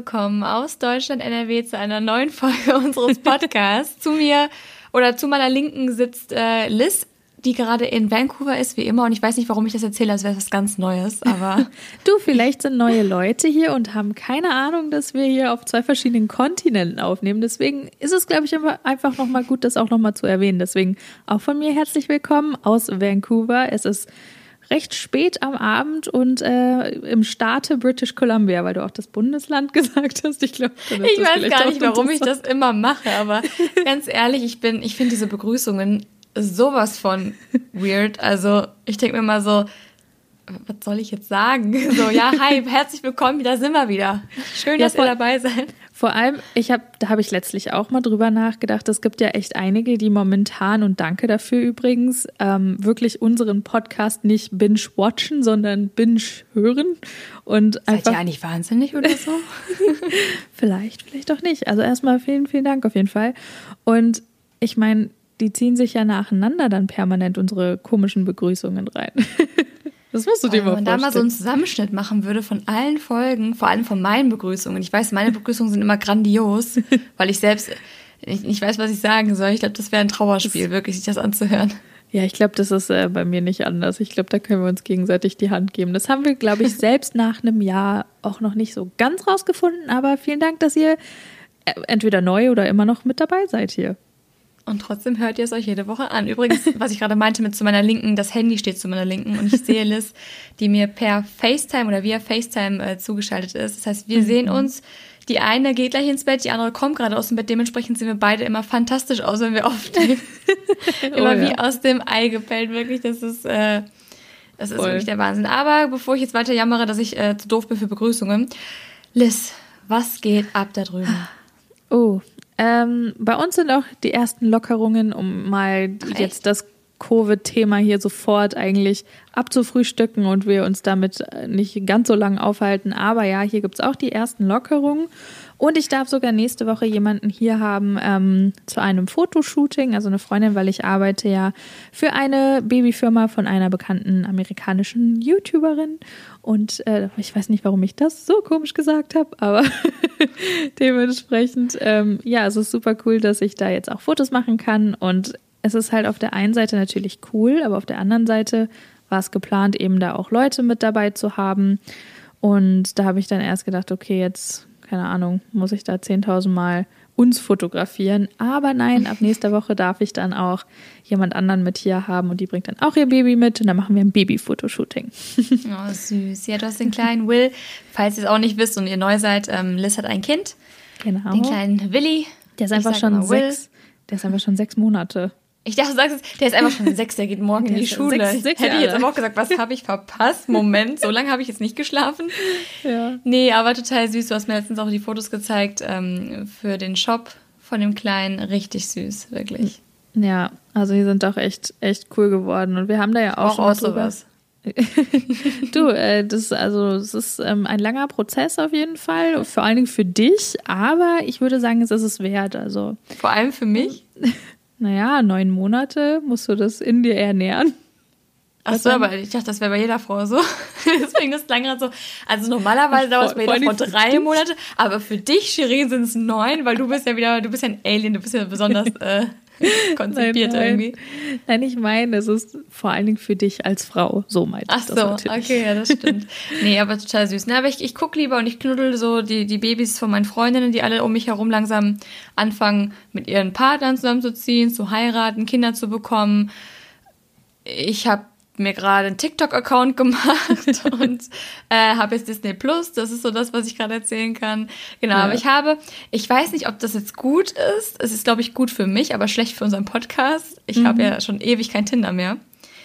willkommen aus Deutschland NRW zu einer neuen Folge unseres Podcasts. zu mir oder zu meiner Linken sitzt äh, Liz, die gerade in Vancouver ist, wie immer. Und ich weiß nicht, warum ich das erzähle, als wäre es was ganz Neues, aber. du, vielleicht sind neue Leute hier und haben keine Ahnung, dass wir hier auf zwei verschiedenen Kontinenten aufnehmen. Deswegen ist es, glaube ich, einfach nochmal gut, das auch nochmal zu erwähnen. Deswegen auch von mir herzlich willkommen aus Vancouver. Es ist recht spät am Abend und äh, im Staate British Columbia, weil du auch das Bundesland gesagt hast. Ich glaube, ich weiß gar nicht, warum ich das immer mache, aber ganz ehrlich, ich bin, ich finde diese Begrüßungen sowas von weird. Also ich denke mir mal so, was soll ich jetzt sagen? So, ja, hi, herzlich willkommen, da sind wir wieder. Schön, ja, dass ihr dabei seid. Vor allem, ich habe, da habe ich letztlich auch mal drüber nachgedacht. Es gibt ja echt einige, die momentan und danke dafür übrigens ähm, wirklich unseren Podcast nicht binge watchen, sondern binge hören und einfach. Seid ihr eigentlich wahnsinnig oder so? vielleicht, vielleicht auch nicht. Also erstmal vielen, vielen Dank auf jeden Fall. Und ich meine, die ziehen sich ja nacheinander dann permanent unsere komischen Begrüßungen rein. Das musst du dir mal vorstellen. Wenn man da mal so einen Zusammenschnitt machen würde von allen Folgen, vor allem von meinen Begrüßungen. Ich weiß, meine Begrüßungen sind immer grandios, weil ich selbst nicht weiß, was ich sagen soll. Ich glaube, das wäre ein Trauerspiel, das wirklich, sich das anzuhören. Ja, ich glaube, das ist äh, bei mir nicht anders. Ich glaube, da können wir uns gegenseitig die Hand geben. Das haben wir, glaube ich, selbst nach einem Jahr auch noch nicht so ganz rausgefunden. Aber vielen Dank, dass ihr äh, entweder neu oder immer noch mit dabei seid hier. Und trotzdem hört ihr es euch jede Woche an. Übrigens, was ich gerade meinte mit zu meiner Linken, das Handy steht zu meiner Linken und ich sehe Liz, die mir per FaceTime oder via FaceTime äh, zugeschaltet ist. Das heißt, wir mhm. sehen uns. Die eine geht gleich ins Bett, die andere kommt gerade aus dem Bett. Dementsprechend sehen wir beide immer fantastisch aus, wenn wir aufnehmen. immer oh, ja. wie aus dem Ei gepellt, wirklich. Das ist, äh, das ist wirklich der Wahnsinn. Aber bevor ich jetzt weiter jammere, dass ich äh, zu doof bin für Begrüßungen. Liz, was geht ab da drüben? Oh, ähm, bei uns sind auch die ersten Lockerungen, um mal Echt? jetzt das Covid-Thema hier sofort eigentlich abzufrühstücken und wir uns damit nicht ganz so lange aufhalten. Aber ja, hier gibt es auch die ersten Lockerungen. Und ich darf sogar nächste Woche jemanden hier haben ähm, zu einem Fotoshooting, also eine Freundin, weil ich arbeite ja für eine Babyfirma von einer bekannten amerikanischen YouTuberin. Und äh, ich weiß nicht, warum ich das so komisch gesagt habe, aber dementsprechend, ähm, ja, es ist super cool, dass ich da jetzt auch Fotos machen kann. Und es ist halt auf der einen Seite natürlich cool, aber auf der anderen Seite war es geplant, eben da auch Leute mit dabei zu haben. Und da habe ich dann erst gedacht, okay, jetzt keine Ahnung, muss ich da 10.000 Mal uns fotografieren. Aber nein, ab nächster Woche darf ich dann auch jemand anderen mit hier haben und die bringt dann auch ihr Baby mit und dann machen wir ein Baby-Fotoshooting. Oh, süß. Ja, du hast den kleinen Will. Falls ihr es auch nicht wisst und ihr neu seid, ähm, Liz hat ein Kind. Genau. Den kleinen Willi. Der ist einfach schon sechs. Der ist einfach schon sechs Monate. Ich dachte, du sagst es, der ist einfach schon sechs, der geht morgen der in die Schule. Sechs, sechs Hätte ich jetzt aber auch gesagt, was habe ich verpasst? Moment, so lange habe ich jetzt nicht geschlafen. Ja. Nee, aber total süß. Du hast mir letztens auch die Fotos gezeigt ähm, für den Shop von dem Kleinen. Richtig süß, wirklich. Ja, also die sind doch echt, echt cool geworden. Und wir haben da ja auch, auch auch sowas. du, äh, das also es ist ähm, ein langer Prozess auf jeden Fall, vor allen Dingen für dich, aber ich würde sagen, es ist es wert. Also vor allem für mich. naja, neun Monate musst du das in dir ernähren. Ach so, aber ich dachte, das wäre bei jeder Frau so. Deswegen ist es lang so. Also normalerweise dauert es bei jeder Frau drei Monate, aber für dich, Shirin, sind es neun, weil du bist ja wieder, du bist ja ein Alien, du bist ja besonders äh, konzipiert nein, irgendwie. Nein, ich meine, es ist vor allen Dingen für dich als Frau. So meint Ach so, natürlich. okay, ja, das stimmt. nee, aber total süß. Ne, aber ich, ich gucke lieber und ich knuddel so die, die Babys von meinen Freundinnen, die alle um mich herum langsam anfangen, mit ihren Partnern zusammenzuziehen, zu heiraten, Kinder zu bekommen. Ich habe mir gerade einen TikTok-Account gemacht und äh, habe jetzt Disney Plus. Das ist so das, was ich gerade erzählen kann. Genau, ja. aber ich habe, ich weiß nicht, ob das jetzt gut ist. Es ist, glaube ich, gut für mich, aber schlecht für unseren Podcast. Ich mhm. habe ja schon ewig kein Tinder mehr.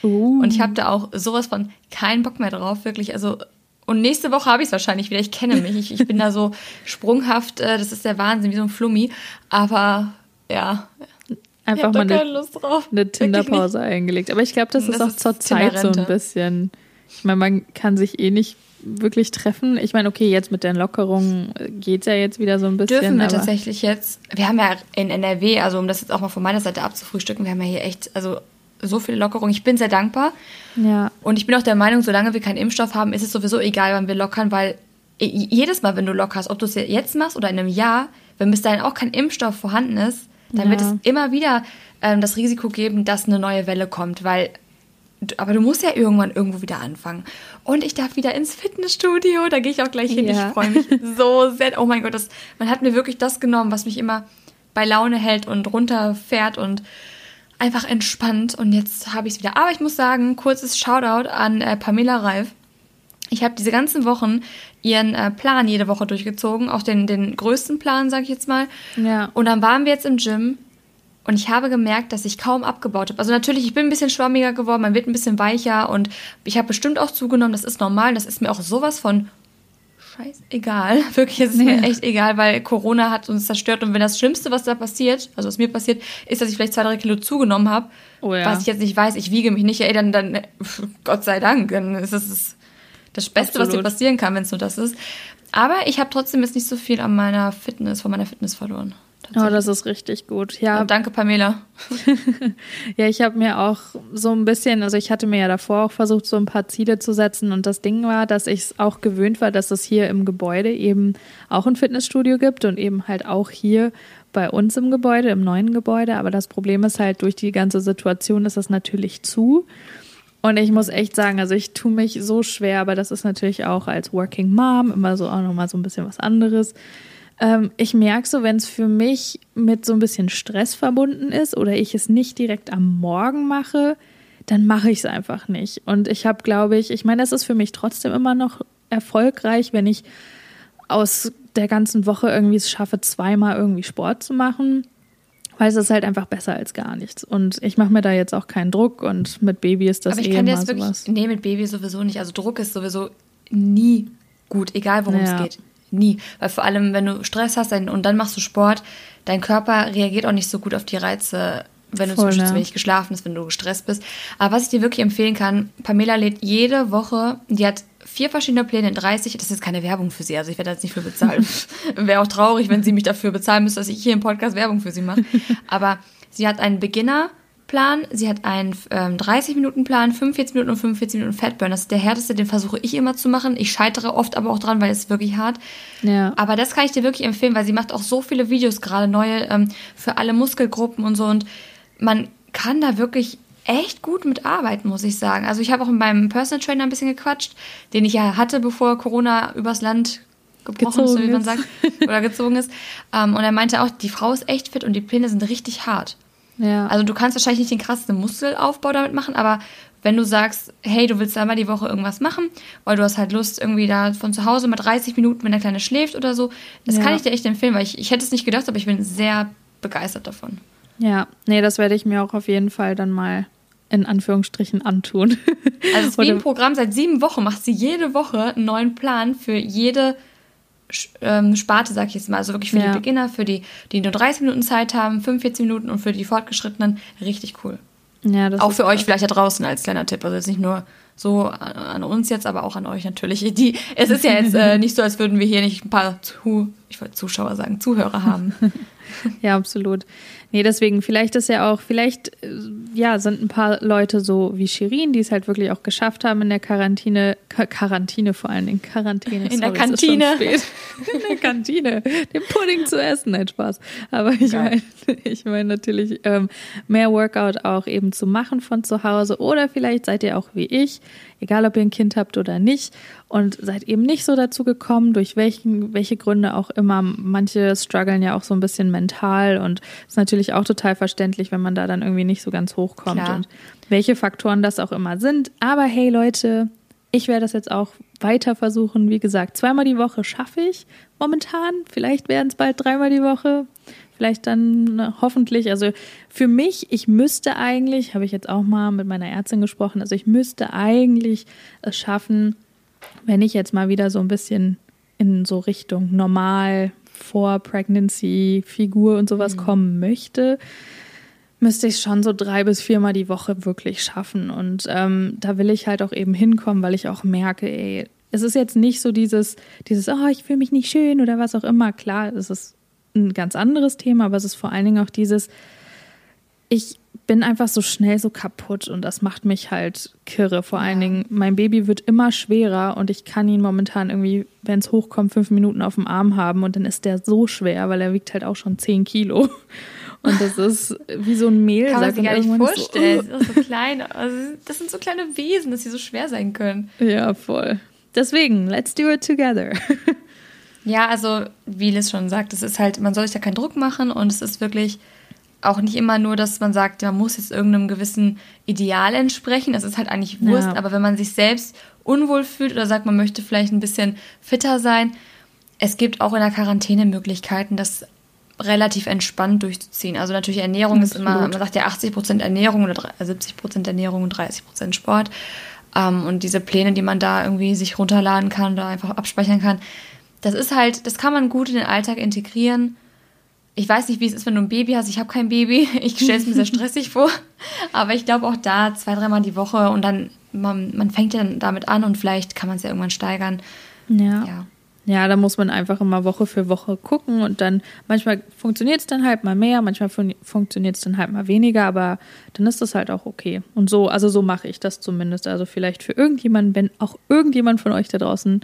Uh. Und ich habe da auch sowas von keinen Bock mehr drauf, wirklich. Also und nächste Woche habe ich es wahrscheinlich wieder. Ich kenne mich. Ich, ich bin da so sprunghaft. Äh, das ist der Wahnsinn, wie so ein Flummi. Aber ja, einfach mal eine, eine Tinderpause eingelegt. Aber ich glaube, das, das, ist auch zur Zeit so ein bisschen. Ich meine, man kann sich eh nicht wirklich treffen. Ich meine, okay, jetzt mit den Lockerungen geht es ja jetzt wieder so ein bisschen. Dürfen wir tatsächlich jetzt, wir haben ja in NRW, also um das jetzt auch mal von meiner Seite abzufrühstücken, wir haben ja hier echt, also so viele Lockerungen. Ich bin sehr dankbar. Ja. Und ich bin auch der Meinung, solange wir keinen Impfstoff haben, ist es sowieso egal, wann wir lockern, weil jedes Mal, wenn du Lock hast, ob du es jetzt machst oder in einem Jahr, wenn bis dahin auch kein Impfstoff vorhanden ist, dann ja. wird es immer wieder ähm, das Risiko geben, dass eine neue Welle kommt, weil aber du musst ja irgendwann irgendwo wieder anfangen. Und ich darf wieder ins Fitnessstudio, da gehe ich auch gleich hin. Ja. Ich freue mich so sehr. Oh mein Gott, das, man hat mir wirklich das genommen, was mich immer bei Laune hält und runterfährt und einfach entspannt. Und jetzt habe ich es wieder. Aber ich muss sagen, kurzes Shoutout an äh, Pamela Reif. Ich habe diese ganzen Wochen ihren äh, Plan jede Woche durchgezogen, auch den, den größten Plan, sage ich jetzt mal. Ja. Und dann waren wir jetzt im Gym und ich habe gemerkt, dass ich kaum abgebaut habe. Also natürlich, ich bin ein bisschen schwammiger geworden, man wird ein bisschen weicher und ich habe bestimmt auch zugenommen, das ist normal, das ist mir auch sowas von scheißegal. Wirklich, es ist nee. mir echt egal, weil Corona hat uns zerstört und wenn das Schlimmste, was da passiert, also was mir passiert, ist, dass ich vielleicht zwei, drei Kilo zugenommen habe, oh ja. was ich jetzt nicht weiß, ich wiege mich nicht, ey, dann, dann Gott sei Dank, dann ist das das Beste, Absolut. was dir passieren kann, wenn es nur das ist. Aber ich habe trotzdem jetzt nicht so viel an meiner Fitness, von meiner Fitness verloren. Oh, das ist richtig gut. Ja. Und danke, Pamela. ja, ich habe mir auch so ein bisschen, also ich hatte mir ja davor auch versucht, so ein paar Ziele zu setzen. Und das Ding war, dass ich es auch gewöhnt war, dass es hier im Gebäude eben auch ein Fitnessstudio gibt und eben halt auch hier bei uns im Gebäude, im neuen Gebäude. Aber das Problem ist halt, durch die ganze Situation ist es natürlich zu. Und ich muss echt sagen, also ich tue mich so schwer, aber das ist natürlich auch als Working Mom immer so auch nochmal so ein bisschen was anderes ähm, ich merke so, wenn es für mich mit so ein bisschen Stress verbunden ist oder ich es nicht direkt am Morgen mache, dann mache ich es einfach nicht. Und ich habe, glaube ich, ich meine, es ist für mich trotzdem immer noch erfolgreich, wenn ich aus der ganzen Woche irgendwie es schaffe, zweimal irgendwie Sport zu machen. Weil es ist halt einfach besser als gar nichts. Und ich mache mir da jetzt auch keinen Druck und mit Baby ist das Aber ich eh kann jetzt wirklich, sowas. Nee, mit Baby sowieso nicht. Also Druck ist sowieso nie gut, egal worum ja. es geht nie. Weil vor allem, wenn du Stress hast und dann machst du Sport, dein Körper reagiert auch nicht so gut auf die Reize, wenn du Voll, zum Beispiel zu wenig geschlafen hast, wenn du gestresst bist. Aber was ich dir wirklich empfehlen kann, Pamela lädt jede Woche, die hat vier verschiedene Pläne in 30, das ist jetzt keine Werbung für sie, also ich werde jetzt nicht für bezahlen. Wäre auch traurig, wenn sie mich dafür bezahlen müsste, dass ich hier im Podcast Werbung für sie mache. Aber sie hat einen Beginner, Plan. Sie hat einen ähm, 30-Minuten-Plan, 45 Minuten und 45 Minuten Fatburn. Das ist der härteste, den versuche ich immer zu machen. Ich scheitere oft aber auch dran, weil es wirklich hart. Ja. Aber das kann ich dir wirklich empfehlen, weil sie macht auch so viele Videos gerade neue ähm, für alle Muskelgruppen und so. Und man kann da wirklich echt gut mit arbeiten, muss ich sagen. Also ich habe auch mit meinem Personal Trainer ein bisschen gequatscht, den ich ja hatte, bevor Corona übers Land gebrochen ist, wie man sagt, oder gezogen ist. Ähm, und er meinte auch, die Frau ist echt fit und die Pläne sind richtig hart. Ja. Also du kannst wahrscheinlich nicht den krassesten Muskelaufbau damit machen, aber wenn du sagst, hey, du willst einmal die Woche irgendwas machen, weil du hast halt Lust, irgendwie da von zu Hause mal 30 Minuten, wenn der Kleine schläft oder so, das ja. kann ich dir echt empfehlen, weil ich, ich hätte es nicht gedacht, aber ich bin sehr begeistert davon. Ja, nee, das werde ich mir auch auf jeden Fall dann mal in Anführungsstrichen antun. Also es ist wie ein Programm, seit sieben Wochen macht sie jede Woche einen neuen Plan für jede ähm, Sparte, sag ich jetzt mal. Also wirklich für ja. die Beginner, für die, die nur 30 Minuten Zeit haben, 45 Minuten und für die Fortgeschrittenen richtig cool. Ja, auch für euch vielleicht da draußen als kleiner Tipp. Also jetzt nicht nur so an uns jetzt, aber auch an euch natürlich. Die, es ist ja jetzt äh, nicht so, als würden wir hier nicht ein paar Zu, ich wollte Zuschauer sagen, Zuhörer haben. ja, absolut. Nee, deswegen, vielleicht ist ja auch, vielleicht, äh, ja, sind ein paar Leute so wie Shirin, die es halt wirklich auch geschafft haben in der Quarantäne, Quarantäne vor allen Dingen, Quarantäne. In Sorry, der Kantine. in der Kantine, den Pudding zu essen, nein, Spaß. Aber ich meine, ich meine natürlich ähm, mehr Workout auch eben zu machen von zu Hause oder vielleicht seid ihr auch wie ich, egal ob ihr ein Kind habt oder nicht und seid eben nicht so dazu gekommen, durch welchen, welche Gründe auch immer. Manche strugglen ja auch so ein bisschen mental und ist natürlich auch total verständlich, wenn man da dann irgendwie nicht so ganz hochkommt Klar. und welche Faktoren das auch immer sind. Aber hey Leute, ich werde das jetzt auch weiter versuchen. Wie gesagt, zweimal die Woche schaffe ich momentan. Vielleicht werden es bald dreimal die Woche. Vielleicht dann ne, hoffentlich. Also für mich, ich müsste eigentlich, habe ich jetzt auch mal mit meiner Ärztin gesprochen, also ich müsste eigentlich es schaffen, wenn ich jetzt mal wieder so ein bisschen in so Richtung normal vor Pregnancy Figur und sowas mhm. kommen möchte, müsste ich schon so drei bis viermal die Woche wirklich schaffen. Und ähm, da will ich halt auch eben hinkommen, weil ich auch merke, ey, es ist jetzt nicht so dieses, dieses, oh, ich fühle mich nicht schön oder was auch immer. Klar, es ist ein ganz anderes Thema, aber es ist vor allen Dingen auch dieses, ich bin einfach so schnell so kaputt und das macht mich halt kirre. Vor allen Dingen, mein Baby wird immer schwerer und ich kann ihn momentan irgendwie, wenn es hochkommt, fünf Minuten auf dem Arm haben und dann ist der so schwer, weil er wiegt halt auch schon zehn Kilo. Und das ist wie so ein Mehl. Kann man sich gar nicht vorstellen. So, so klein, also das sind so kleine Wesen, dass sie so schwer sein können. Ja, voll. Deswegen, let's do it together. Ja, also wie Liz schon sagt, es ist halt, man soll sich da keinen Druck machen und es ist wirklich auch nicht immer nur, dass man sagt, man muss jetzt irgendeinem gewissen Ideal entsprechen. Das ist halt eigentlich Wurst. Ja. Aber wenn man sich selbst unwohl fühlt oder sagt, man möchte vielleicht ein bisschen fitter sein, es gibt auch in der Quarantäne Möglichkeiten, das relativ entspannt durchzuziehen. Also natürlich Ernährung Absolut. ist immer, man sagt ja 80 Prozent Ernährung oder 70 Prozent Ernährung und 30 Prozent Sport. Ähm, und diese Pläne, die man da irgendwie sich runterladen kann oder einfach abspeichern kann, das ist halt, das kann man gut in den Alltag integrieren. Ich weiß nicht, wie es ist, wenn du ein Baby hast. Ich habe kein Baby. Ich stelle es mir sehr stressig vor. Aber ich glaube auch da zwei, dreimal die Woche und dann, man, man fängt ja dann damit an und vielleicht kann man es ja irgendwann steigern. Ja. ja. Ja, da muss man einfach immer Woche für Woche gucken und dann manchmal funktioniert es dann halt mal mehr, manchmal fun funktioniert es dann halt mal weniger, aber dann ist das halt auch okay. Und so, also so mache ich das zumindest. Also vielleicht für irgendjemanden, wenn auch irgendjemand von euch da draußen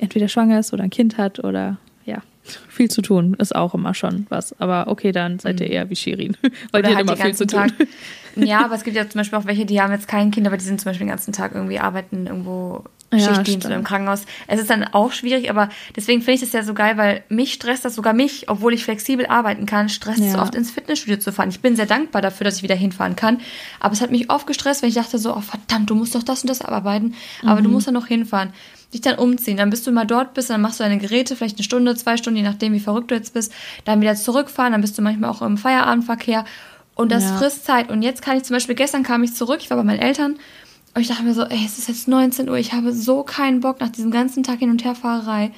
entweder schwanger ist oder ein Kind hat oder ja, viel zu tun ist auch immer schon was. Aber okay, dann seid ihr mhm. eher wie Shirin, weil die halt immer viel zu tun. Tag. Ja, aber es gibt ja zum Beispiel auch welche, die haben jetzt kein Kind, aber die sind zum Beispiel den ganzen Tag irgendwie arbeiten irgendwo Schichtdienst ja, oder im Krankenhaus. Es ist dann auch schwierig, aber deswegen finde ich das ja so geil, weil mich stresst das sogar mich, obwohl ich flexibel arbeiten kann, stresst es so oft ins Fitnessstudio zu fahren. Ich bin sehr dankbar dafür, dass ich wieder hinfahren kann, aber es hat mich oft gestresst, wenn ich dachte so, oh verdammt, du musst doch das und das abarbeiten, aber mhm. du musst dann noch hinfahren dich dann umziehen. Dann bist du mal dort bist, dann machst du deine Geräte, vielleicht eine Stunde, zwei Stunden, je nachdem, wie verrückt du jetzt bist. Dann wieder zurückfahren, dann bist du manchmal auch im Feierabendverkehr. Und das ja. frisst Zeit. Und jetzt kann ich zum Beispiel, gestern kam ich zurück, ich war bei meinen Eltern. Und ich dachte mir so, ey, es ist jetzt 19 Uhr, ich habe so keinen Bock nach diesem ganzen Tag hin und her Fahrerei.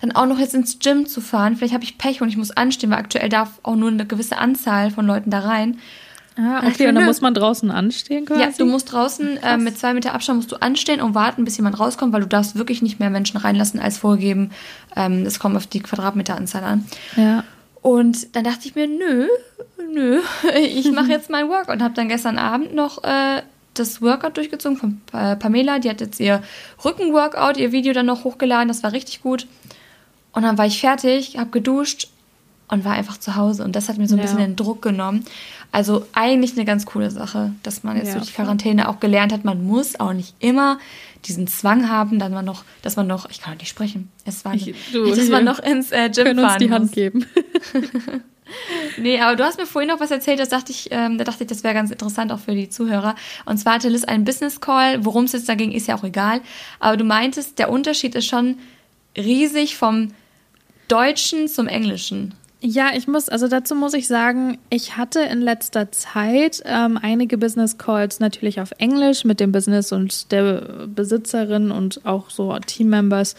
Dann auch noch jetzt ins Gym zu fahren. Vielleicht habe ich Pech und ich muss anstehen, weil aktuell darf auch nur eine gewisse Anzahl von Leuten da rein. Ah, okay, und dann muss man draußen anstehen quasi? Ja, du musst draußen äh, mit zwei Meter Abstand musst du anstehen und warten, bis jemand rauskommt, weil du darfst wirklich nicht mehr Menschen reinlassen als vorgegeben. Ähm, es kommt auf die Quadratmeteranzahl an. Ja. Und dann dachte ich mir, nö, nö, ich mache jetzt mein Workout und habe dann gestern Abend noch äh, das Workout durchgezogen von äh, Pamela. Die hat jetzt ihr Rückenworkout, ihr Video dann noch hochgeladen. Das war richtig gut. Und dann war ich fertig, habe geduscht und war einfach zu Hause. Und das hat mir so ein ja. bisschen den Druck genommen. Also eigentlich eine ganz coole Sache, dass man jetzt ja, durch die Quarantäne auch gelernt hat, man muss auch nicht immer diesen Zwang haben, dass man noch, dass man noch, ich kann nicht sprechen, es war, ich, du, dass man noch ins äh, Gym können fahren uns die muss. Hand geben. nee, aber du hast mir vorhin noch was erzählt, das dachte ich, ähm, da dachte ich, das wäre ganz interessant auch für die Zuhörer. Und zwar hatte Liz einen Business Call, worum es jetzt da ging, ist ja auch egal. Aber du meintest, der Unterschied ist schon riesig vom Deutschen zum Englischen. Ja, ich muss, also dazu muss ich sagen, ich hatte in letzter Zeit ähm, einige Business Calls natürlich auf Englisch mit dem Business und der Besitzerin und auch so Teammembers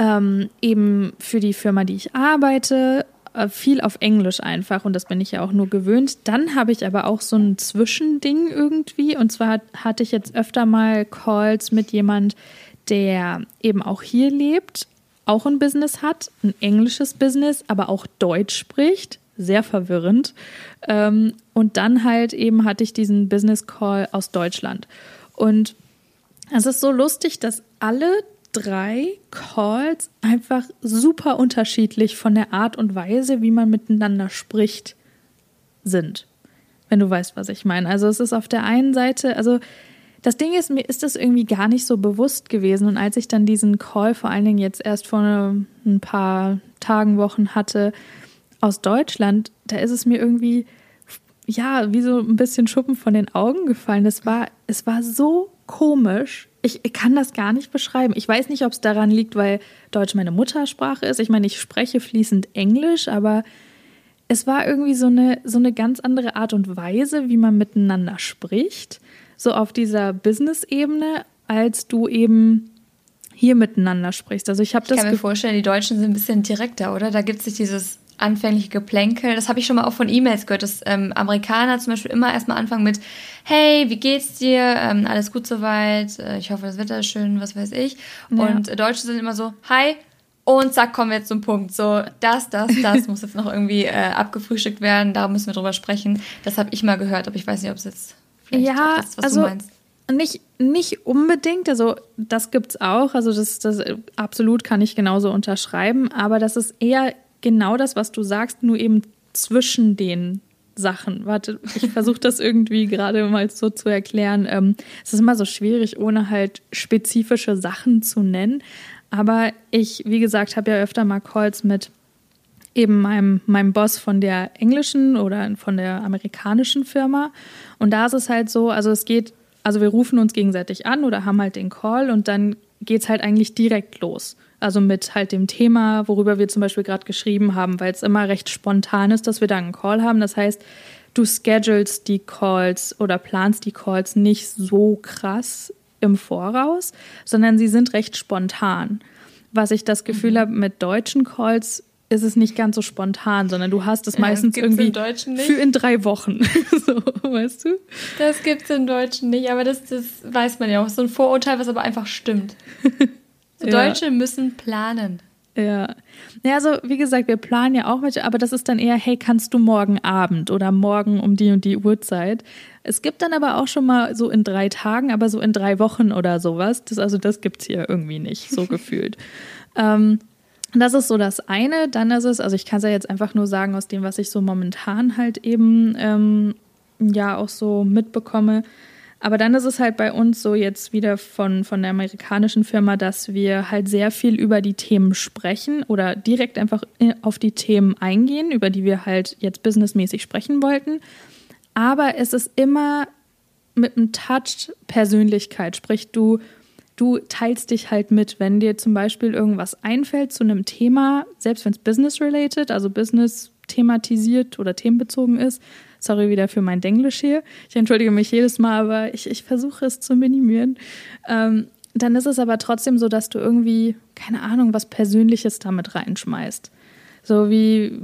ähm, eben für die Firma, die ich arbeite, äh, viel auf Englisch einfach und das bin ich ja auch nur gewöhnt. Dann habe ich aber auch so ein Zwischending irgendwie und zwar hatte ich jetzt öfter mal Calls mit jemand, der eben auch hier lebt auch ein Business hat, ein englisches Business, aber auch Deutsch spricht. Sehr verwirrend. Ähm, und dann halt eben hatte ich diesen Business Call aus Deutschland. Und es ist so lustig, dass alle drei Calls einfach super unterschiedlich von der Art und Weise, wie man miteinander spricht, sind. Wenn du weißt, was ich meine. Also es ist auf der einen Seite, also das Ding ist, mir ist das irgendwie gar nicht so bewusst gewesen. Und als ich dann diesen Call vor allen Dingen jetzt erst vor ein paar Tagen, Wochen hatte aus Deutschland, da ist es mir irgendwie, ja, wie so ein bisschen Schuppen von den Augen gefallen. Das war, es war so komisch. Ich, kann das gar nicht beschreiben. Ich weiß nicht, ob es daran liegt, weil Deutsch meine Muttersprache ist. Ich meine, ich spreche fließend Englisch, aber es war irgendwie so eine, so eine ganz andere Art und Weise, wie man miteinander spricht so auf dieser Business-Ebene, als du eben hier miteinander sprichst. Also ich habe das. Ich kann mir vorstellen, die Deutschen sind ein bisschen direkter, oder? Da gibt es nicht dieses anfängliche Geplänkel. Das habe ich schon mal auch von E-Mails gehört, dass ähm, Amerikaner zum Beispiel immer erstmal anfangen mit Hey, wie geht's dir? Ähm, alles gut soweit? Äh, ich hoffe, das Wetter ist schön, was weiß ich. Ja. Und äh, Deutsche sind immer so Hi, Und zack, kommen wir jetzt zum Punkt. So, das, das, das muss jetzt noch irgendwie äh, abgefrühstückt werden. Da müssen wir drüber sprechen. Das habe ich mal gehört, aber ich weiß nicht, ob es jetzt vielleicht ja, ist, was also, du meinst. Nicht, nicht unbedingt, also das gibt es auch, also das, das absolut kann ich genauso unterschreiben, aber das ist eher genau das, was du sagst, nur eben zwischen den Sachen. Warte, ich versuche das irgendwie gerade mal so zu erklären. Ähm, es ist immer so schwierig, ohne halt spezifische Sachen zu nennen. Aber ich, wie gesagt, habe ja öfter mal Calls mit eben meinem, meinem Boss von der englischen oder von der amerikanischen Firma. Und da ist es halt so, also es geht, also wir rufen uns gegenseitig an oder haben halt den Call und dann geht es halt eigentlich direkt los. Also mit halt dem Thema, worüber wir zum Beispiel gerade geschrieben haben, weil es immer recht spontan ist, dass wir da einen Call haben. Das heißt, du schedulst die Calls oder planst die Calls nicht so krass im Voraus, sondern sie sind recht spontan. Was ich das Gefühl mhm. habe, mit deutschen Calls ist es nicht ganz so spontan, sondern du hast es ja, meistens irgendwie für in drei Wochen. so, weißt du? Das gibt es im Deutschen nicht, aber das, das weiß man ja auch. So ein Vorurteil, was aber einfach stimmt. So ja. Deutsche müssen planen. Ja. Ja, also wie gesagt, wir planen ja auch welche, aber das ist dann eher, hey, kannst du morgen Abend oder morgen um die und die Uhrzeit. Es gibt dann aber auch schon mal so in drei Tagen, aber so in drei Wochen oder sowas. Das, also das gibt es hier irgendwie nicht, so gefühlt. Ähm, das ist so das eine. Dann ist es, also ich kann es ja jetzt einfach nur sagen, aus dem, was ich so momentan halt eben ähm, ja auch so mitbekomme, aber dann ist es halt bei uns so jetzt wieder von, von der amerikanischen Firma, dass wir halt sehr viel über die Themen sprechen oder direkt einfach auf die Themen eingehen, über die wir halt jetzt businessmäßig sprechen wollten. Aber es ist immer mit einem Touch Persönlichkeit, sprich du du teilst dich halt mit, wenn dir zum Beispiel irgendwas einfällt zu einem Thema, selbst wenn es business-related, also business thematisiert oder themenbezogen ist, Sorry wieder für mein Denglisch hier. Ich entschuldige mich jedes Mal, aber ich, ich versuche es zu minimieren. Ähm, dann ist es aber trotzdem so, dass du irgendwie, keine Ahnung, was Persönliches damit reinschmeißt. So wie,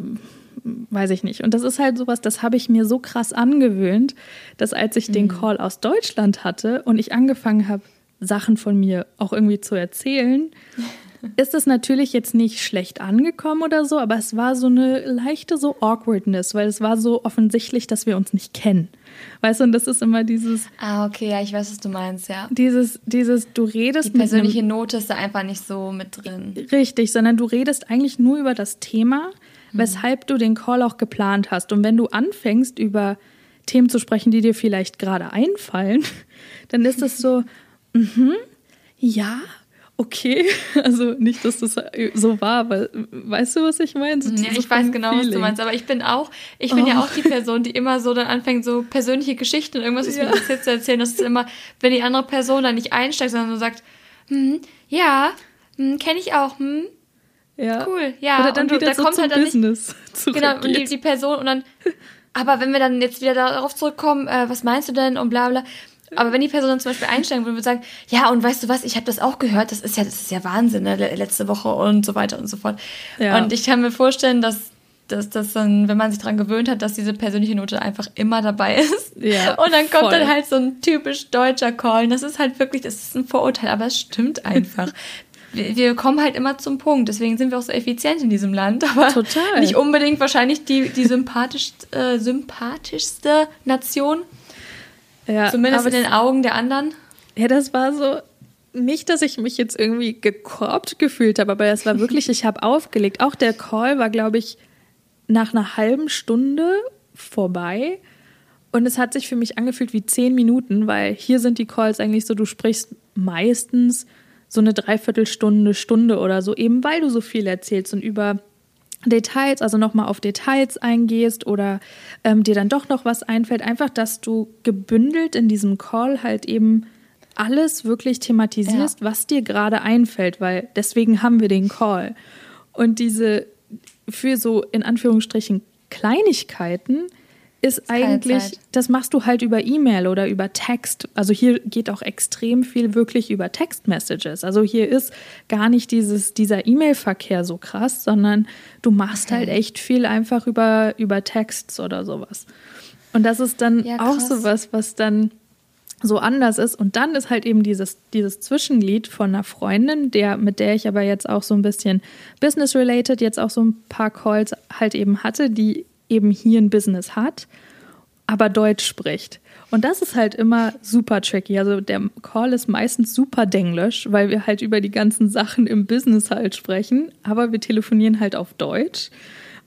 weiß ich nicht. Und das ist halt sowas, das habe ich mir so krass angewöhnt, dass als ich mhm. den Call aus Deutschland hatte und ich angefangen habe, Sachen von mir auch irgendwie zu erzählen, ist es natürlich jetzt nicht schlecht angekommen oder so, aber es war so eine leichte so Awkwardness, weil es war so offensichtlich, dass wir uns nicht kennen. Weißt du, und das ist immer dieses. Ah, okay, ja, ich weiß, was du meinst, ja. Dieses, dieses, du redest. Die persönliche einem, Note ist da einfach nicht so mit drin. Richtig, sondern du redest eigentlich nur über das Thema, mhm. weshalb du den Call auch geplant hast. Und wenn du anfängst, über Themen zu sprechen, die dir vielleicht gerade einfallen, dann ist es so, mhm, ja, okay. Also nicht, dass das so war, aber weißt du, was ich meine? So, ja, ich weiß genau, Feeling. was du meinst, aber ich bin auch, ich bin oh. ja auch die Person, die immer so dann anfängt, so persönliche Geschichten und irgendwas, was ja. mir zu erzählen. Das ist immer, wenn die andere Person dann nicht einsteigt, sondern so sagt, hm, ja, hm, kenne ich auch, hm, ja. cool, ja. Oder dann und wieder da so kommt halt dann Business nicht, genau, und die, die Person und dann, aber wenn wir dann jetzt wieder darauf zurückkommen, äh, was meinst du denn und bla bla, aber wenn die Person dann zum Beispiel einsteigen würde und sagen, ja, und weißt du was, ich habe das auch gehört, das ist ja, das ist ja Wahnsinn, ne? letzte Woche und so weiter und so fort. Ja. Und ich kann mir vorstellen, dass dass das dann, wenn man sich daran gewöhnt hat, dass diese persönliche Note einfach immer dabei ist. Ja, und dann kommt voll. dann halt so ein typisch deutscher Call. Und das ist halt wirklich, das ist ein Vorurteil, aber es stimmt einfach. wir, wir, kommen halt immer zum Punkt. Deswegen sind wir auch so effizient in diesem Land. Aber Total. nicht unbedingt wahrscheinlich die, die sympathisch, äh, sympathischste Nation. Ja, Zumindest in den Augen der anderen. Ja, das war so. Nicht, dass ich mich jetzt irgendwie gekorbt gefühlt habe, aber es war wirklich, ich habe aufgelegt. Auch der Call war, glaube ich, nach einer halben Stunde vorbei. Und es hat sich für mich angefühlt wie zehn Minuten, weil hier sind die Calls eigentlich so, du sprichst meistens so eine Dreiviertelstunde, Stunde oder so, eben weil du so viel erzählst und über Details, also nochmal auf Details eingehst oder ähm, dir dann doch noch was einfällt. Einfach, dass du gebündelt in diesem Call halt eben alles wirklich thematisierst, ja. was dir gerade einfällt, weil deswegen haben wir den Call. Und diese für so in Anführungsstrichen Kleinigkeiten ist eigentlich, das machst du halt über E-Mail oder über Text. Also hier geht auch extrem viel wirklich über Text-Messages. Also hier ist gar nicht dieses, dieser E-Mail-Verkehr so krass, sondern du machst okay. halt echt viel einfach über, über Texts oder sowas. Und das ist dann ja, auch sowas, was dann so anders ist. Und dann ist halt eben dieses, dieses Zwischenlied von einer Freundin, der, mit der ich aber jetzt auch so ein bisschen business-related, jetzt auch so ein paar Calls halt eben hatte, die eben hier ein Business hat, aber Deutsch spricht. Und das ist halt immer super tricky. Also der Call ist meistens super denglisch, weil wir halt über die ganzen Sachen im Business halt sprechen, aber wir telefonieren halt auf Deutsch.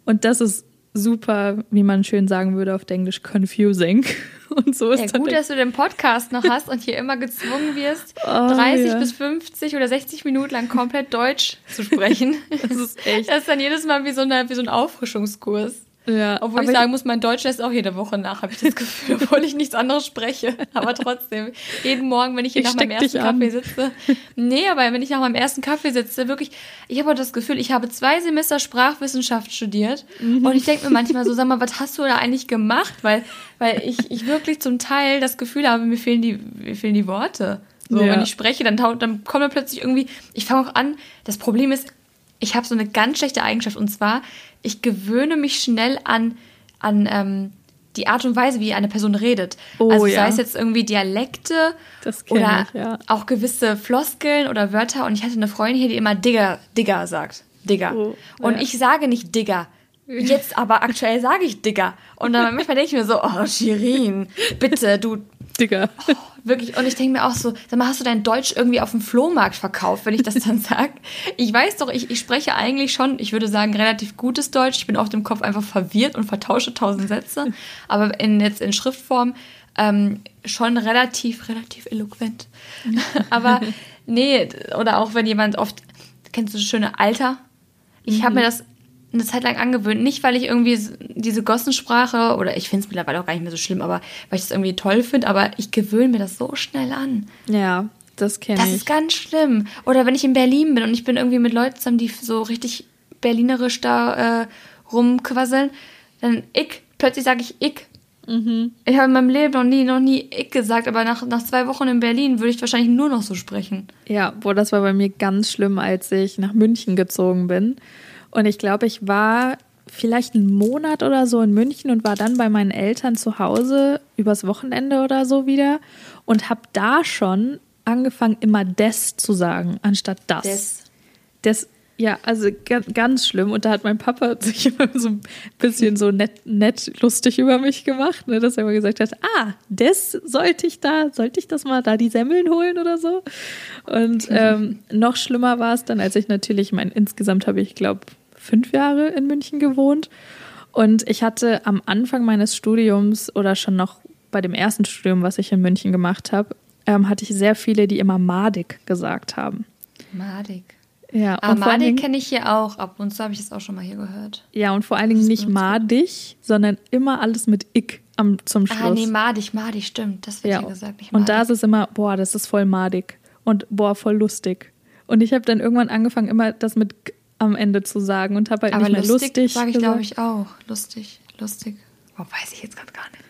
Und das ist super, wie man schön sagen würde auf Englisch, confusing. Und so ist ja, gut, dass du den Podcast noch hast und hier immer gezwungen wirst, oh, 30 ja. bis 50 oder 60 Minuten lang komplett Deutsch zu sprechen. Das ist echt. Das ist dann jedes Mal wie so, eine, wie so ein Auffrischungskurs. Ja, Obwohl ich sagen muss, mein Deutsch lässt auch jede Woche nach, habe ich das Gefühl, obwohl ich nichts anderes spreche. Aber trotzdem, jeden Morgen, wenn ich hier ich nach meinem ersten Kaffee sitze. Nee, aber wenn ich nach meinem ersten Kaffee sitze, wirklich, ich habe das Gefühl, ich habe zwei Semester Sprachwissenschaft studiert. Mhm. Und ich denke mir manchmal so, sag mal, was hast du da eigentlich gemacht? Weil, weil ich, ich wirklich zum Teil das Gefühl habe, mir fehlen die, mir fehlen die Worte. So, ja. wenn ich spreche, dann, dann kommt mir plötzlich irgendwie, ich fange auch an, das Problem ist, ich habe so eine ganz schlechte Eigenschaft und zwar, ich gewöhne mich schnell an, an ähm, die Art und Weise, wie eine Person redet. Oh, also sei es jetzt irgendwie Dialekte oder ich, ja. auch gewisse Floskeln oder Wörter. Und ich hatte eine Freundin hier, die immer Digger, Digger sagt. Digger. Oh, und ja. ich sage nicht Digger. Jetzt aber aktuell sage ich Digger. Und dann manchmal denke ich mir so, oh, Shirin, bitte, du. Digger. Oh, Wirklich, und ich denke mir auch so, sag mal, hast du dein Deutsch irgendwie auf dem Flohmarkt verkauft, wenn ich das dann sage? Ich weiß doch, ich, ich spreche eigentlich schon, ich würde sagen, relativ gutes Deutsch. Ich bin auf dem Kopf einfach verwirrt und vertausche tausend Sätze. Aber in, jetzt in Schriftform ähm, schon relativ, relativ eloquent. Aber nee, oder auch wenn jemand oft, kennst du das schöne Alter? Ich habe mhm. mir das eine Zeit lang angewöhnt. Nicht, weil ich irgendwie diese Gossensprache, oder ich finde es mittlerweile auch gar nicht mehr so schlimm, aber weil ich es irgendwie toll finde, aber ich gewöhne mir das so schnell an. Ja, das kenne ich. Das ist ganz schlimm. Oder wenn ich in Berlin bin und ich bin irgendwie mit Leuten zusammen, die so richtig berlinerisch da äh, rumquasseln, dann ich, plötzlich sage ich ich. Mhm. Ich habe in meinem Leben noch nie, noch nie ich gesagt, aber nach, nach zwei Wochen in Berlin würde ich wahrscheinlich nur noch so sprechen. Ja, boah, das war bei mir ganz schlimm, als ich nach München gezogen bin. Und ich glaube, ich war vielleicht einen Monat oder so in München und war dann bei meinen Eltern zu Hause übers Wochenende oder so wieder und habe da schon angefangen, immer des zu sagen, anstatt das. Des. des ja, also ganz schlimm. Und da hat mein Papa sich immer so ein bisschen so nett, nett lustig über mich gemacht, ne, dass er immer gesagt hat, ah, des sollte ich da, sollte ich das mal da die Semmeln holen oder so. Und ähm, noch schlimmer war es dann, als ich natürlich, mein, insgesamt habe ich, glaube fünf Jahre in München gewohnt. Und ich hatte am Anfang meines Studiums oder schon noch bei dem ersten Studium, was ich in München gemacht habe, ähm, hatte ich sehr viele, die immer Madig gesagt haben. Madig. Ja, ah, Madig kenne ich hier auch. Ab und zu habe ich das auch schon mal hier gehört. Ja, und vor allen Dingen nicht madig, sondern immer alles mit ick am, zum ah, Schluss. Ah, nee, madig, madig, stimmt. Das wird ja. hier gesagt. Nicht und da ist es immer, boah, das ist voll madig. Und boah, voll lustig. Und ich habe dann irgendwann angefangen, immer das mit am Ende zu sagen und habe halt Aber nicht mehr lustig. lustig sage ich, glaube ich, auch. Lustig, lustig. Oh, weiß ich jetzt gerade gar nicht.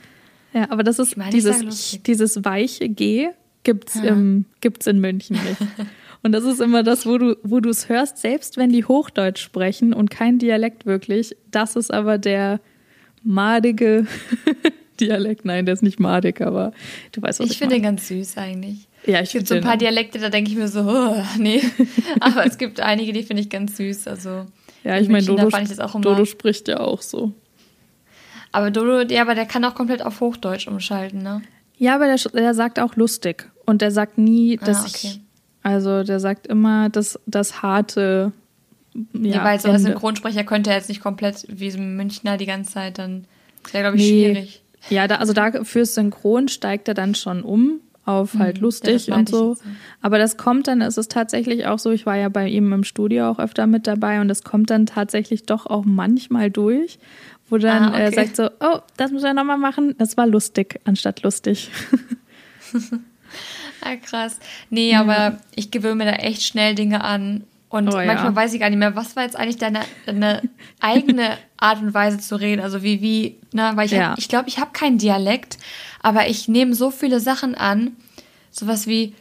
Ja, aber das ist meine, dieses, dieses weiche G gibt's, ja. im, gibt's in München nicht. Und das ist immer das, wo du, wo du es hörst, selbst wenn die Hochdeutsch sprechen und kein Dialekt wirklich, das ist aber der madige Dialekt. Nein, der ist nicht madig, aber du weißt, was ich, ich finde den ganz süß eigentlich. Ja, ich finde so ein paar Dialekte, da denke ich mir so, oh, nee. Aber es gibt einige, die finde ich ganz süß. Also ja, ich meine, Dodo, Dodo spricht ja auch so. Aber Dodo, ja, aber der kann auch komplett auf Hochdeutsch umschalten, ne? Ja, aber der, der sagt auch lustig. Und der sagt nie, ah, dass ah, okay. ich. Also der sagt immer das, das harte. Ja, nee, weil so ein Synchronsprecher könnte jetzt nicht komplett wie so ein Münchner die ganze Zeit, dann wäre, glaube ich, nee. schwierig. Ja, da, also da fürs Synchron steigt er dann schon um auf halt mhm, lustig und so. Aber das kommt dann, es ist tatsächlich auch so, ich war ja bei ihm im Studio auch öfter mit dabei und es kommt dann tatsächlich doch auch manchmal durch, wo dann ah, okay. er sagt so, oh, das müssen wir nochmal machen. Das war lustig anstatt lustig. ah, krass. Nee, ja. aber ich gewöhne mir da echt schnell Dinge an. Und oh, manchmal ja. weiß ich gar nicht mehr, was war jetzt eigentlich deine, deine eigene Art und Weise zu reden? Also wie, wie, ne, weil ich, ja. ich glaube, ich habe keinen Dialekt, aber ich nehme so viele Sachen an, sowas wie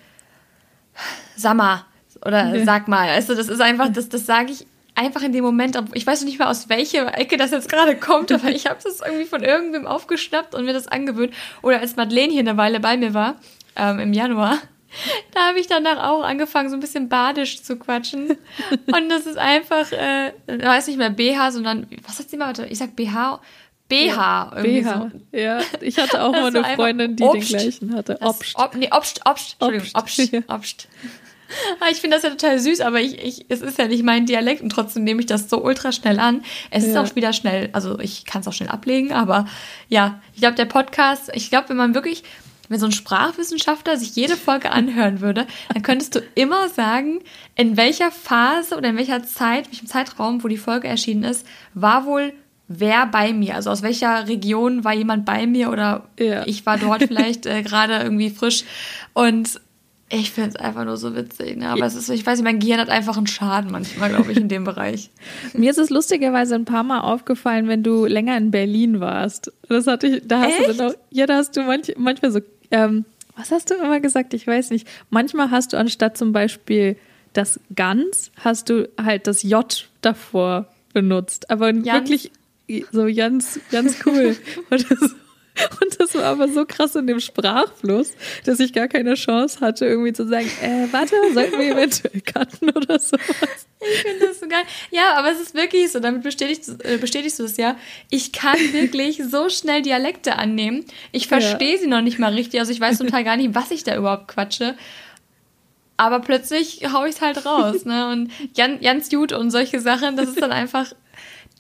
Sammer oder nee. sag mal. Also das ist einfach, das, das sage ich einfach in dem Moment, ich weiß nicht mehr aus welcher Ecke das jetzt gerade kommt, aber ich habe das irgendwie von irgendwem aufgeschnappt und mir das angewöhnt. Oder als Madeleine hier eine Weile bei mir war, ähm, im Januar. Da habe ich danach auch angefangen, so ein bisschen badisch zu quatschen. Und das ist einfach, äh, weiß nicht mehr BH, sondern, was hat sie mal? Ich sag BH. BH. BH. So. Ja, ich hatte auch mal eine Freundin, die Obst. den gleichen hatte. Obst. Ob, nee, Obst, Obst. Entschuldigung, Obst. Obst. Ja. Obst. Ah, ich finde das ja total süß, aber ich, ich, es ist ja nicht mein Dialekt und trotzdem nehme ich das so ultra schnell an. Es ja. ist auch wieder schnell, also ich kann es auch schnell ablegen, aber ja, ich glaube, der Podcast, ich glaube, wenn man wirklich, wenn so ein Sprachwissenschaftler sich jede Folge anhören würde, dann könntest du immer sagen, in welcher Phase oder in welcher Zeit, welchem Zeitraum, wo die Folge erschienen ist, war wohl wer bei mir, also aus welcher Region war jemand bei mir oder ja. ich war dort vielleicht äh, gerade irgendwie frisch und ich finde es einfach nur so witzig, ne? aber es ist, ich weiß nicht, mein Gehirn hat einfach einen Schaden manchmal, glaube ich, in dem Bereich. Mir ist es lustigerweise ein paar Mal aufgefallen, wenn du länger in Berlin warst. Das hatte ich, da hast Echt? du noch, ja, da hast du manch, manchmal so, ähm, was hast du immer gesagt? Ich weiß nicht. Manchmal hast du anstatt zum Beispiel das Ganz, hast du halt das J davor benutzt. Aber Jans. wirklich so ganz, ganz cool. Und das, und das war aber so krass in dem Sprachfluss, dass ich gar keine Chance hatte, irgendwie zu sagen, äh, warte, sollten wir eventuell cutten oder sowas. Ich finde das so geil. Ja, aber es ist wirklich so, damit bestätigst, äh, bestätigst du es ja. Ich kann wirklich so schnell Dialekte annehmen. Ich verstehe ja. sie noch nicht mal richtig. Also ich weiß total gar nicht, was ich da überhaupt quatsche. Aber plötzlich hau ich es halt raus. Ne? Und Jan, Jans Jut und solche Sachen, das ist dann einfach,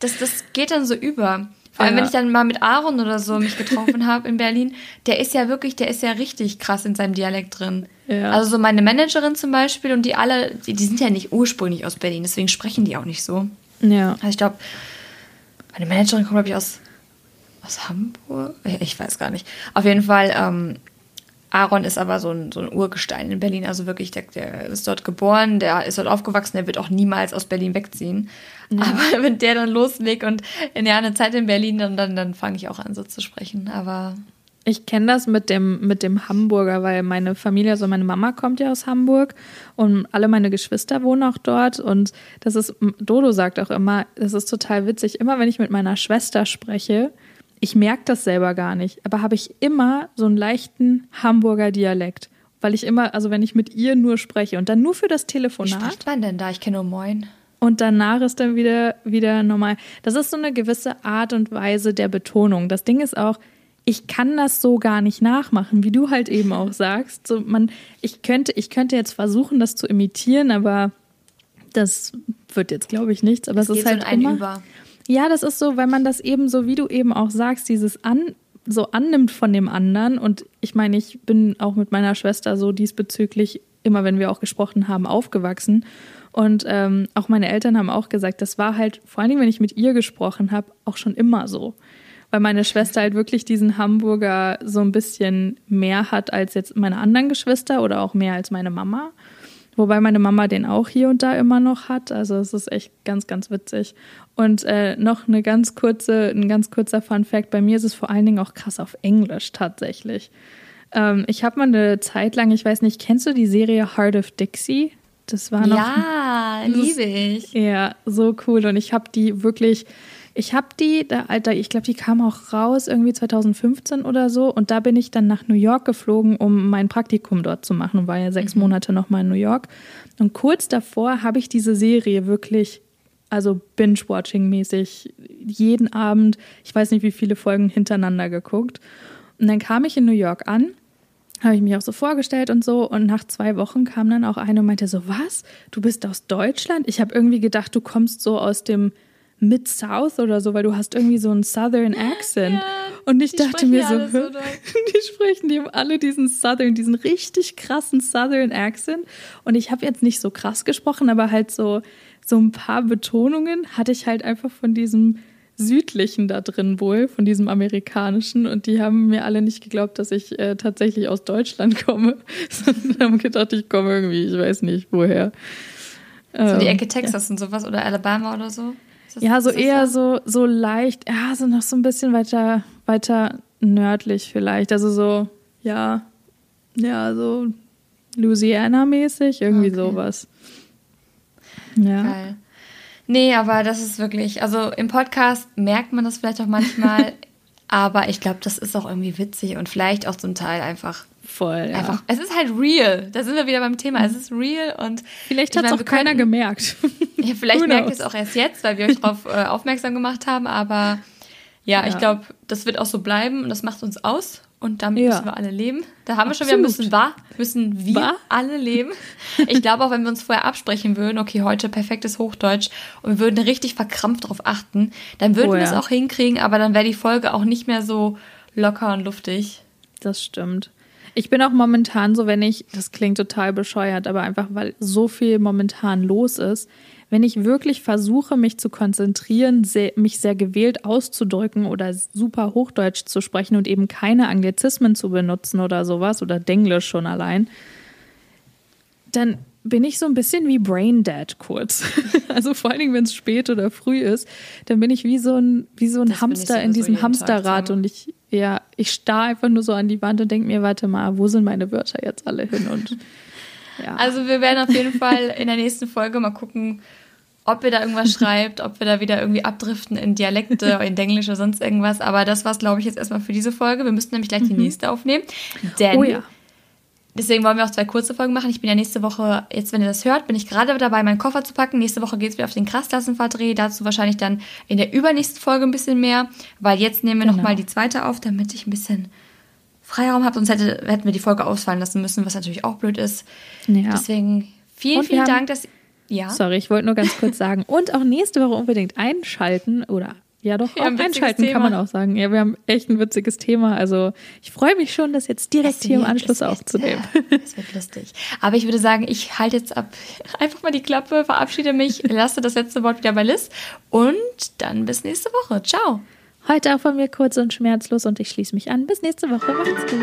das, das geht dann so über. Vor allem, ja. wenn ich dann mal mit Aaron oder so mich getroffen habe in Berlin, der ist ja wirklich, der ist ja richtig krass in seinem Dialekt drin. Ja. Also so meine Managerin zum Beispiel und die alle, die, die sind ja nicht ursprünglich aus Berlin, deswegen sprechen die auch nicht so. Ja. Also ich glaube, meine Managerin kommt, glaube ich, aus, aus Hamburg. Ich weiß gar nicht. Auf jeden Fall, ähm, Aaron ist aber so ein, so ein Urgestein in Berlin. Also wirklich, der, der ist dort geboren, der ist dort aufgewachsen, der wird auch niemals aus Berlin wegziehen. Ja. Aber wenn der dann loslegt und in ja eine Zeit in Berlin, dann, dann, dann fange ich auch an, so zu sprechen. Aber. Ich kenne das mit dem, mit dem Hamburger, weil meine Familie, also meine Mama kommt ja aus Hamburg und alle meine Geschwister wohnen auch dort. Und das ist, Dodo sagt auch immer, das ist total witzig. Immer wenn ich mit meiner Schwester spreche, ich merke das selber gar nicht, aber habe ich immer so einen leichten Hamburger Dialekt. Weil ich immer, also wenn ich mit ihr nur spreche und dann nur für das Telefonat. Wie spricht man denn da? Ich kenne nur Moin und danach ist dann wieder, wieder normal. Das ist so eine gewisse Art und Weise der Betonung. Das Ding ist auch, ich kann das so gar nicht nachmachen, wie du halt eben auch sagst. So, man, ich könnte, ich könnte jetzt versuchen, das zu imitieren, aber das wird jetzt, glaube ich, nichts. Aber es ist halt so immer, über. Ja, das ist so, weil man das eben so, wie du eben auch sagst, dieses an so annimmt von dem anderen. Und ich meine, ich bin auch mit meiner Schwester so diesbezüglich immer, wenn wir auch gesprochen haben, aufgewachsen. Und ähm, auch meine Eltern haben auch gesagt, das war halt, vor allem wenn ich mit ihr gesprochen habe, auch schon immer so. Weil meine Schwester halt wirklich diesen Hamburger so ein bisschen mehr hat als jetzt meine anderen Geschwister oder auch mehr als meine Mama. Wobei meine Mama den auch hier und da immer noch hat. Also es ist echt ganz, ganz witzig. Und äh, noch eine ganz kurze, ein ganz kurzer Fun Fact: Bei mir ist es vor allen Dingen auch krass auf Englisch tatsächlich. Ähm, ich habe mal eine Zeit lang, ich weiß nicht, kennst du die Serie Heart of Dixie? Das war noch. Ja, liebe ich. Ja, so cool. Und ich habe die wirklich. Ich habe die, da, Alter, ich glaube, die kam auch raus irgendwie 2015 oder so. Und da bin ich dann nach New York geflogen, um mein Praktikum dort zu machen. War ja sechs mhm. Monate nochmal in New York. Und kurz davor habe ich diese Serie wirklich, also Binge-Watching-mäßig, jeden Abend, ich weiß nicht wie viele Folgen hintereinander geguckt. Und dann kam ich in New York an habe ich mich auch so vorgestellt und so. Und nach zwei Wochen kam dann auch eine und meinte so, was? Du bist aus Deutschland? Ich habe irgendwie gedacht, du kommst so aus dem Mid-South oder so, weil du hast irgendwie so einen Southern Accent. Ja, und ich dachte mir so, so die sprechen, die haben alle diesen Southern, diesen richtig krassen Southern Accent. Und ich habe jetzt nicht so krass gesprochen, aber halt so, so ein paar Betonungen hatte ich halt einfach von diesem südlichen da drin wohl, von diesem amerikanischen. Und die haben mir alle nicht geglaubt, dass ich äh, tatsächlich aus Deutschland komme, sondern haben gedacht, ich komme irgendwie, ich weiß nicht woher. So die ähm, Ecke Texas ja. und sowas oder Alabama oder so? Das, ja, so eher so, so leicht, ja, so noch so ein bisschen weiter, weiter nördlich vielleicht. Also so, ja, ja, so Louisiana-mäßig, irgendwie okay. sowas. Ja. Geil. Nee, aber das ist wirklich, also im Podcast merkt man das vielleicht auch manchmal, Aber ich glaube, das ist auch irgendwie witzig und vielleicht auch zum Teil einfach Voll, ja. Einfach, es ist halt real. Da sind wir wieder beim Thema. Es ist real und. Vielleicht hat es auch keiner gemerkt. Ja, vielleicht merkt ihr es auch erst jetzt, weil wir euch darauf äh, aufmerksam gemacht haben. Aber ja, ja. ich glaube, das wird auch so bleiben und das macht uns aus. Und damit ja. müssen wir alle leben. Da haben wir schon wieder müssen war, müssen wir war? alle leben. Ich glaube auch, wenn wir uns vorher absprechen würden, okay, heute perfektes Hochdeutsch und wir würden richtig verkrampft darauf achten, dann würden oh, wir es auch hinkriegen, aber dann wäre die Folge auch nicht mehr so locker und luftig. Das stimmt. Ich bin auch momentan so, wenn ich, das klingt total bescheuert, aber einfach weil so viel momentan los ist, wenn ich wirklich versuche, mich zu konzentrieren, sehr, mich sehr gewählt auszudrücken oder super Hochdeutsch zu sprechen und eben keine Anglizismen zu benutzen oder sowas oder Denglisch schon allein, dann bin ich so ein bisschen wie Braindead kurz. also vor allen Dingen, wenn es spät oder früh ist, dann bin ich wie so ein, wie so ein Hamster in diesem Hamsterrad und ich, ja, ich starr einfach nur so an die Wand und denke mir, warte mal, wo sind meine Wörter jetzt alle hin? Und ja. Also wir werden auf jeden Fall in der nächsten Folge mal gucken, ob ihr da irgendwas schreibt, ob wir da wieder irgendwie abdriften in Dialekte, in Englisch oder sonst irgendwas. Aber das war's, glaube ich, jetzt erstmal für diese Folge. Wir müssten nämlich gleich die mhm. nächste aufnehmen. Denn oh ja. Deswegen wollen wir auch zwei kurze Folgen machen. Ich bin ja nächste Woche, jetzt wenn ihr das hört, bin ich gerade dabei, meinen Koffer zu packen. Nächste Woche geht es wieder auf den Krassklassenverdreh. Dazu wahrscheinlich dann in der übernächsten Folge ein bisschen mehr, weil jetzt nehmen wir genau. nochmal die zweite auf, damit ich ein bisschen Freiraum habe. Sonst hätte, hätten wir die Folge ausfallen lassen müssen, was natürlich auch blöd ist. Ja. Deswegen vielen, vielen Dank, dass ja. Sorry, ich wollte nur ganz kurz sagen. Und auch nächste Woche unbedingt einschalten oder ja, doch, auch einschalten Thema. kann man auch sagen. Ja, wir haben echt ein witziges Thema. Also ich freue mich schon, das jetzt direkt hier im Anschluss aufzunehmen. Das wird lustig. Aber ich würde sagen, ich halte jetzt ab, einfach mal die Klappe, verabschiede mich, lasse das letzte Wort wieder bei Liz und dann bis nächste Woche. Ciao. Heute auch von mir kurz und schmerzlos und ich schließe mich an. Bis nächste Woche. Macht's gut.